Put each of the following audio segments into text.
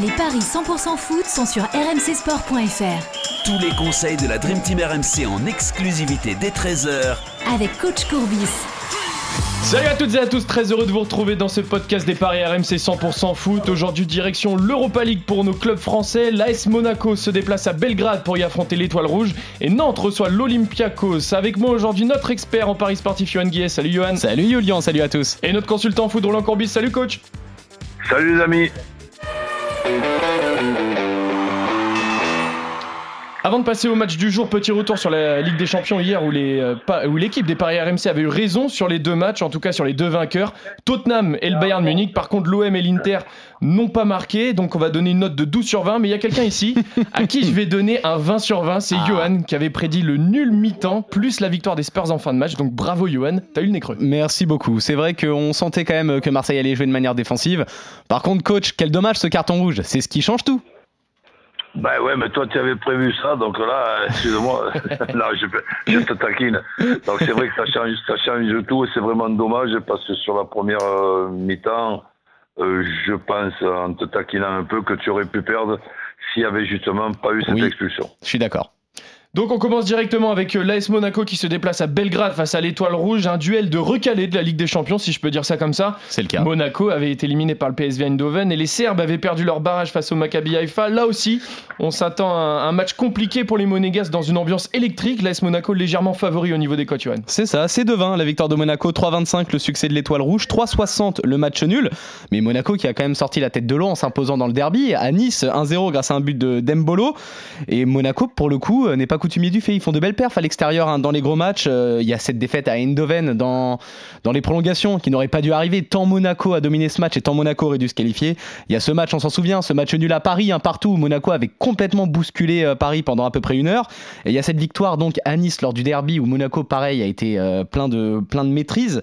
Les paris 100% foot sont sur rmcsport.fr. Tous les conseils de la Dream Team RMC en exclusivité dès 13h avec coach Courbis. Salut à toutes et à tous, très heureux de vous retrouver dans ce podcast des paris RMC 100% foot. Aujourd'hui, direction l'Europa League pour nos clubs français. L'AS Monaco se déplace à Belgrade pour y affronter l'Étoile Rouge et Nantes reçoit l'Olympiakos. Avec moi aujourd'hui notre expert en paris sportif Johan Guillet. Salut Johan. Salut Julian, salut à tous. Et notre consultant foot Roland Courbis. Salut coach. Salut les amis. Música Avant de passer au match du jour, petit retour sur la Ligue des Champions hier où euh, l'équipe des Paris RMC avait eu raison sur les deux matchs, en tout cas sur les deux vainqueurs, Tottenham et le Bayern Munich. Par contre, l'OM et l'Inter n'ont pas marqué, donc on va donner une note de 12 sur 20. Mais il y a quelqu'un ici à qui je vais donner un 20 sur 20. C'est ah. Johan qui avait prédit le nul mi-temps plus la victoire des Spurs en fin de match. Donc bravo Johan, t'as eu le nez creux. Merci beaucoup. C'est vrai qu'on sentait quand même que Marseille allait jouer de manière défensive. Par contre, coach, quel dommage ce carton rouge. C'est ce qui change tout. Ben ouais, mais toi tu avais prévu ça, donc là, excuse-moi, non, je, je, te taquine. Donc c'est vrai que ça change, ça change tout et c'est vraiment dommage parce que sur la première euh, mi-temps, euh, je pense, en te taquinant un peu, que tu aurais pu perdre s'il n'y avait justement pas eu cette expulsion. Je suis d'accord. Donc on commence directement avec euh, l'AS Monaco qui se déplace à Belgrade face à l'Étoile Rouge, un duel de recalé de la Ligue des Champions si je peux dire ça comme ça. C'est le cas. Monaco avait été éliminé par le PSV Eindhoven et les Serbes avaient perdu leur barrage face au Maccabi Haïfa. Là aussi, on s'attend à un match compliqué pour les Monégasques dans une ambiance électrique. L'AS Monaco légèrement favori au niveau des cotes C'est ça, c'est de 20 la victoire de Monaco, 3-25 le succès de l'Étoile Rouge, 3-60 le match nul. Mais Monaco qui a quand même sorti la tête de l'eau en s'imposant dans le derby à Nice 1-0 grâce à un but de Dembolo. Et Monaco pour le coup n'est pas coutumier du fait, ils font de belles perfs à l'extérieur hein. dans les gros matchs. Euh, il y a cette défaite à Eindhoven dans, dans les prolongations qui n'aurait pas dû arriver. Tant Monaco a dominé ce match et tant Monaco aurait dû se qualifier. Il y a ce match, on s'en souvient, ce match nul à Paris, un partout où Monaco avait complètement bousculé euh, Paris pendant à peu près une heure. Et il y a cette victoire donc à Nice lors du derby où Monaco, pareil, a été euh, plein, de, plein de maîtrise.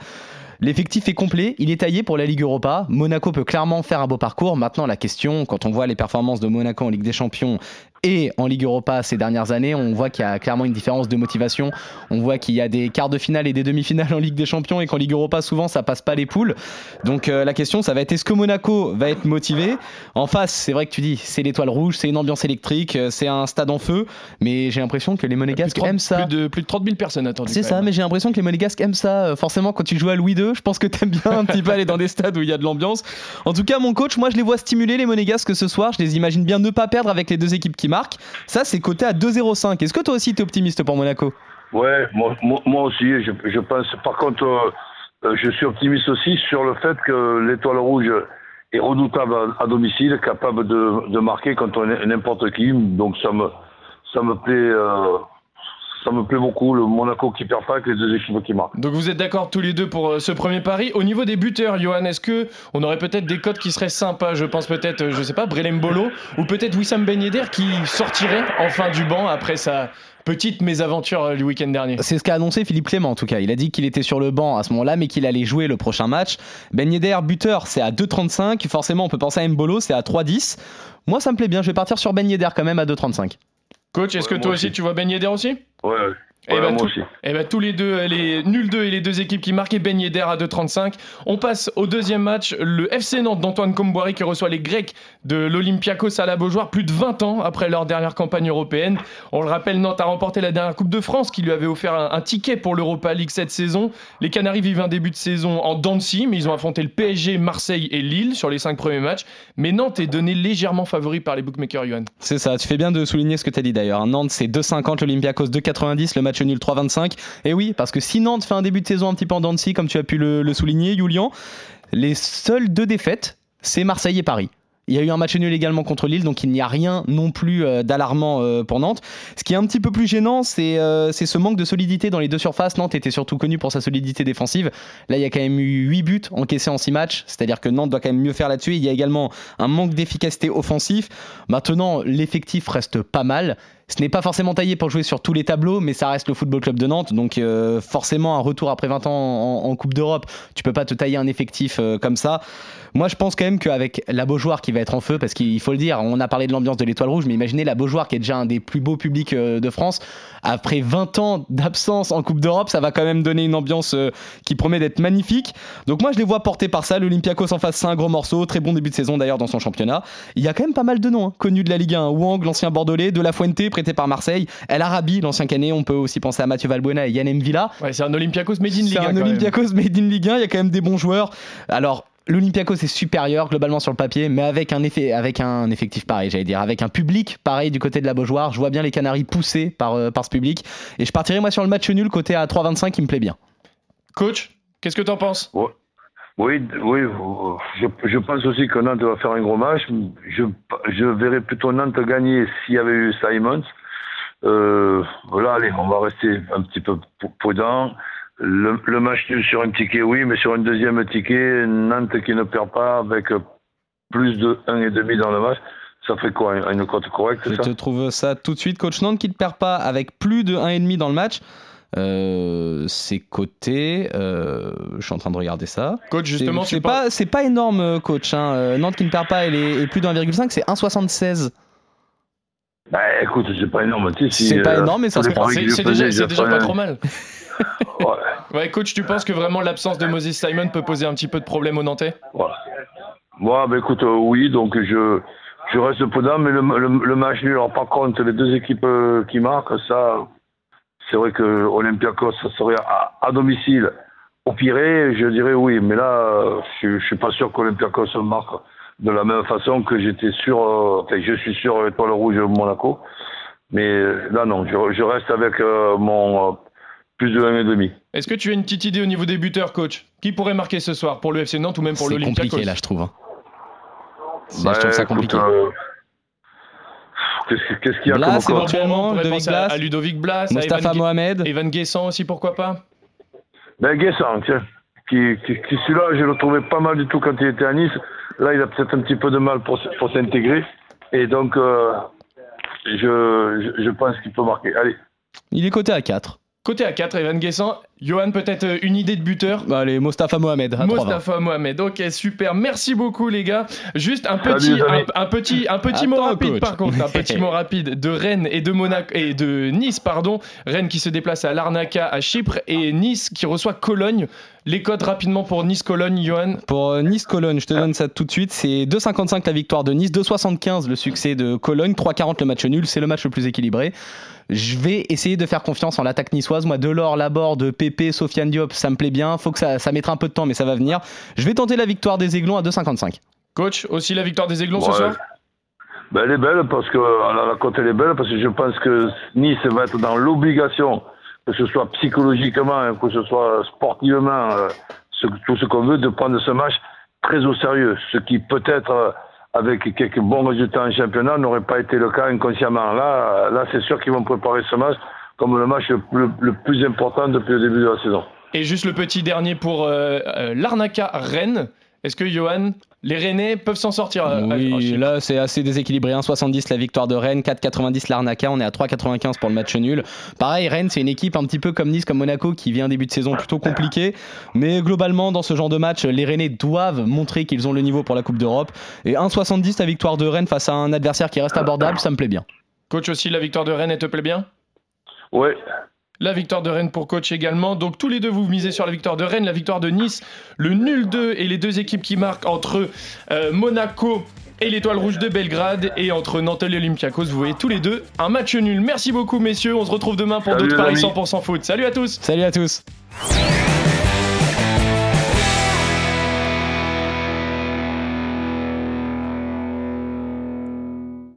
L'effectif est complet, il est taillé pour la Ligue Europa. Monaco peut clairement faire un beau parcours. Maintenant, la question, quand on voit les performances de Monaco en Ligue des Champions et en Ligue Europa ces dernières années, on voit qu'il y a clairement une différence de motivation. On voit qu'il y a des quarts de finale et des demi-finales en Ligue des Champions et qu'en Ligue Europa, souvent, ça passe pas les poules. Donc euh, la question, ça va être est-ce que Monaco va être motivé? En face, c'est vrai que tu dis, c'est l'étoile rouge, c'est une ambiance électrique, euh, c'est un stade en feu, mais j'ai l'impression que les Monégasques aiment ça. Plus de, plus de 30 000 personnes attendues. C'est ça, mais j'ai l'impression que les Monégasques aiment ça. Euh, forcément, quand tu joues à Louis II, je pense que tu aimes bien un petit peu aller dans des stades où il y a de l'ambiance. En tout cas, mon coach, moi, je les vois stimuler les Monégasques ce soir. Je les imagine bien ne pas perdre avec les deux équipes qui marquent. Ça, c'est coté à 2,05. Est-ce que toi aussi, tu es optimiste pour Monaco? Ouais, moi, moi, aussi. Je, pense. Par contre, euh, je suis optimiste aussi sur le fait que l'étoile rouge est redoutable à, domicile, capable de, marquer contre n'importe qui. Donc ça me, ça me plaît. Euh, ça me plaît beaucoup, le Monaco qui perd pas avec les deux équipes qui marquent. Donc vous êtes d'accord tous les deux pour euh, ce premier pari. Au niveau des buteurs, Johan, est-ce que on aurait peut-être des cotes qui seraient sympas? Je pense peut-être, euh, je sais pas, Brelem Bolo ou peut-être Wissam Ben Yedder qui sortirait enfin du banc après sa petite mésaventure euh, du week-end dernier. C'est ce qu'a annoncé Philippe Clément en tout cas. Il a dit qu'il était sur le banc à ce moment-là, mais qu'il allait jouer le prochain match. Ben Yedder, buteur, c'est à 2,35. Forcément, on peut penser à Mbolo, c'est à 3,10. Moi, ça me plaît bien. Je vais partir sur Ben Yedder quand même à 2,35. Coach, est-ce que toi aussi, tu vois Ben Yedder aussi? Ouais, et eh ben, eh ben, tous les deux, les nuls 2 et les deux équipes qui marquaient Ben Yedder à 2,35. On passe au deuxième match, le FC Nantes d'Antoine Comboiré qui reçoit les Grecs de l'Olympiakos à la Beaujoire plus de 20 ans après leur dernière campagne européenne. On le rappelle, Nantes a remporté la dernière Coupe de France qui lui avait offert un, ticket pour l'Europa League cette saison. Les Canaries vivent un début de saison en Dancy, mais ils ont affronté le PSG, Marseille et Lille sur les 5 premiers matchs. Mais Nantes est donné légèrement favori par les bookmakers, Yuan. C'est ça, tu fais bien de souligner ce que tu as dit d'ailleurs. Nantes c'est 2,50, l'Olympiakos 2,90, le match nul 3-25. Et oui, parce que si Nantes fait un début de saison un petit peu en dents comme tu as pu le, souligner, Julian, les seules deux défaites, c'est Marseille et Paris. Il y a eu un match nul également contre Lille, donc il n'y a rien non plus euh, d'alarmant euh, pour Nantes. Ce qui est un petit peu plus gênant, euh, c'est ce manque de solidité dans les deux surfaces. Nantes était surtout connu pour sa solidité défensive. Là, il y a quand même eu 8 buts encaissés en 6 matchs, c'est-à-dire que Nantes doit quand même mieux faire là-dessus. Il y a également un manque d'efficacité offensif. Maintenant, l'effectif reste pas mal. Ce n'est pas forcément taillé pour jouer sur tous les tableaux, mais ça reste le Football Club de Nantes. Donc euh, forcément, un retour après 20 ans en, Coupe d'Europe, tu peux pas te tailler un effectif euh, comme ça. Moi, je pense quand même qu'avec la Beaujoire qui va être en feu, parce qu'il faut le dire, on a parlé de l'ambiance de l'Étoile Rouge, mais imaginez la Beaujoire qui est déjà un des plus beaux publics euh, de France. Après 20 ans d'absence en Coupe d'Europe, ça va quand même donner une ambiance qui promet d'être magnifique. Donc moi, je les vois portés par ça. L'Olympiakos en face, c'est un gros morceau. Très bon début de saison d'ailleurs dans son championnat. Il y a quand même pas mal de noms hein, connus de la Ligue 1. Wang, l'ancien Bordelais, De La Fuente, prêté par Marseille. El Arabi, l'ancien Canet. On peut aussi penser à Mathieu Valbuena et Yann Villa. Ouais, c'est un Olympiakos made in Ligue 1. C'est un Olympiakos made in Ligue 1. Il y a quand même des bons joueurs. Alors, L'Olympiakos est supérieur globalement sur le papier, mais avec un, effet, avec un effectif pareil, j'allais dire, avec un public pareil du côté de la Beaujoire. Je vois bien les Canaries poussés par, euh, par ce public. Et je partirai moi sur le match nul côté à 3-25 qui me plaît bien. Coach, qu'est-ce que tu en penses oui, oui, je, je, pense aussi que Nantes va faire un gros match. Je, je verrais plutôt Nantes gagner s'il y avait eu Simons. Euh, voilà, allez, on va rester un petit peu prudent. Le, le, match nul sur un ticket, oui, mais sur un deuxième ticket, Nantes qui ne perd pas avec plus de 1,5 dans le match, ça fait quoi Une cote correcte Je te trouve ça tout de suite. Coach Nantes qui ne perd pas avec plus de 1,5 dans le match. Euh, c'est coté. Euh, je suis en train de regarder ça. Coach, justement, c'est pas, c'est pas énorme, euh, coach. Hein. Nantes qui ne perd pas, elle est, plus de 1,5, c'est 1,76. Bah écoute, c'est pas énorme. c'est pas énorme, mais ça se prend. C'est déjà, déjà pas trop mal. ouais. coach, tu penses que vraiment l'absence de Moses Simon peut poser un petit peu de problème aux Nantais? Moi, bah écoute, oui, donc je, je reste prudent, mais le, le, match nul, alors par contre, les deux équipes qui marquent, ça, c'est vrai que Olympiakos, ça serait à, domicile. Au pire, je dirais oui, mais là, je, ne suis pas sûr qu'Olympiakos marque de la même façon que j'étais sûr, euh, enfin, je suis sûr Étoile Rouge Monaco. Mais là, non, je, reste avec euh, mon euh, plus de 1,5. Est-ce que tu as une petite idée au niveau des buteurs, coach? Qui pourrait marquer ce soir? Pour le FC Nantes ou même pour l'Olympiakos C'est compliqué là, je trouve. Hein. Bah, je trouve ça compliqué. Qu'est-ce qu'il y a Blas, comme éventuellement, Ludovic Blas, à Ludovic Blas, Mustafa Mohamed, Evan Guessant aussi, pourquoi pas? Ben Guessant, tiens. Qui, qui, qui celui-là, je le trouvais pas mal du tout quand il était à Nice. Là, il a peut-être un petit peu de mal pour, pour s'intégrer. Et donc, euh, je, je, je pense qu'il peut marquer. Allez. Il est coté à 4. Côté à 4, Evan Guessant. Johan, peut-être euh, une idée de buteur? Bah, Allez, Mostafa Mohamed. À Mostafa Mohamed, ok, super. Merci beaucoup, les gars. Juste un petit, un, petit, un petit mot rapide, par contre. Un petit mot rapide de Rennes et de, Monaco, et de Nice, pardon. Rennes qui se déplace à Larnaca, à Chypre, et Nice qui reçoit Cologne. Les codes rapidement pour Nice-Cologne, Johan Pour euh, Nice-Cologne, je te donne ça tout de suite. C'est 2,55 la victoire de Nice, 2,75 le succès de Cologne, 3,40 le match nul. C'est le match le plus équilibré. Je vais essayer de faire confiance en l'attaque niçoise. Moi, Delors, Laborde, Pépé, Sofiane Diop, ça me plaît bien. Faut que ça, ça mettra un peu de temps, mais ça va venir. Je vais tenter la victoire des Aiglons à 2,55. Coach, aussi la victoire des Aiglons ce soir? Ben, Elle est belle parce que la cote elle est belle parce que je pense que Nice va être dans l'obligation, que ce soit psychologiquement, que ce soit sportivement, euh, tout ce qu'on veut, de prendre ce match très au sérieux. Ce qui peut-être euh, avec quelques bons résultats en championnat, n'aurait pas été le cas inconsciemment. Là, là c'est sûr qu'ils vont préparer ce match comme le match le, plus important depuis le début de la saison. Et juste le petit dernier pour euh, euh, l'Arnaca Rennes. Est-ce que Johan, les Rennais peuvent s'en sortir euh, Oui, là c'est assez déséquilibré. 1,70 la victoire de Rennes, 4,90 l'Arnaca, on est à 3,95 pour le match nul. Pareil, Rennes c'est une équipe un petit peu comme Nice, comme Monaco qui vient un début de saison plutôt compliqué. Mais globalement, dans ce genre de match, les Rennais doivent montrer qu'ils ont le niveau pour la Coupe d'Europe. Et 1,70 la victoire de Rennes face à un adversaire qui reste abordable, ça me plaît bien. Coach aussi, la victoire de Rennes, elle te plaît bien? Oui, la victoire de Rennes pour coach également. Donc tous les deux, vous misez sur la victoire de Rennes, la victoire de Nice, le nul 2 et les deux équipes qui marquent entre euh, Monaco et l'Étoile Rouge de Belgrade et entre Nantes et Olympiakos. Vous voyez tous les deux un match nul. Merci beaucoup messieurs. On se retrouve demain pour d'autres paris 100% foot. Salut à tous. Salut à tous.